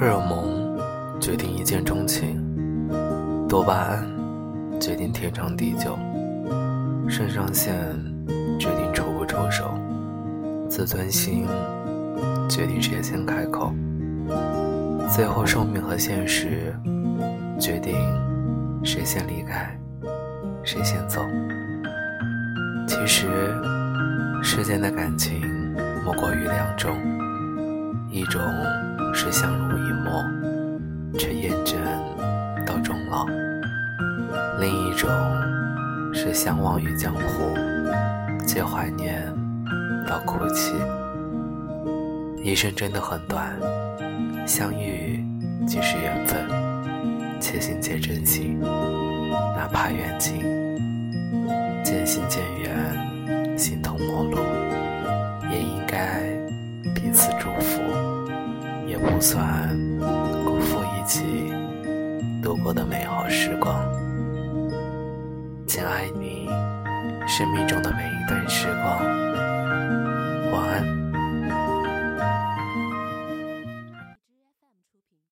荷尔蒙决定一见钟情，多巴胺决定天长地久，肾上腺决定出不出手，自尊心决定谁先开口，最后寿命和现实决定谁先离开，谁先走。其实，世间的感情莫过于两种，一种是相濡以沫，却厌倦到终老；另一种是相忘于江湖，皆怀念到哭泣。一生真的很短，相遇即是缘分，且行且珍惜，哪怕远近。渐行渐远，形同陌路，也应该彼此祝福，不算辜负一起度过的美好时光。请爱你生命中的每一段时。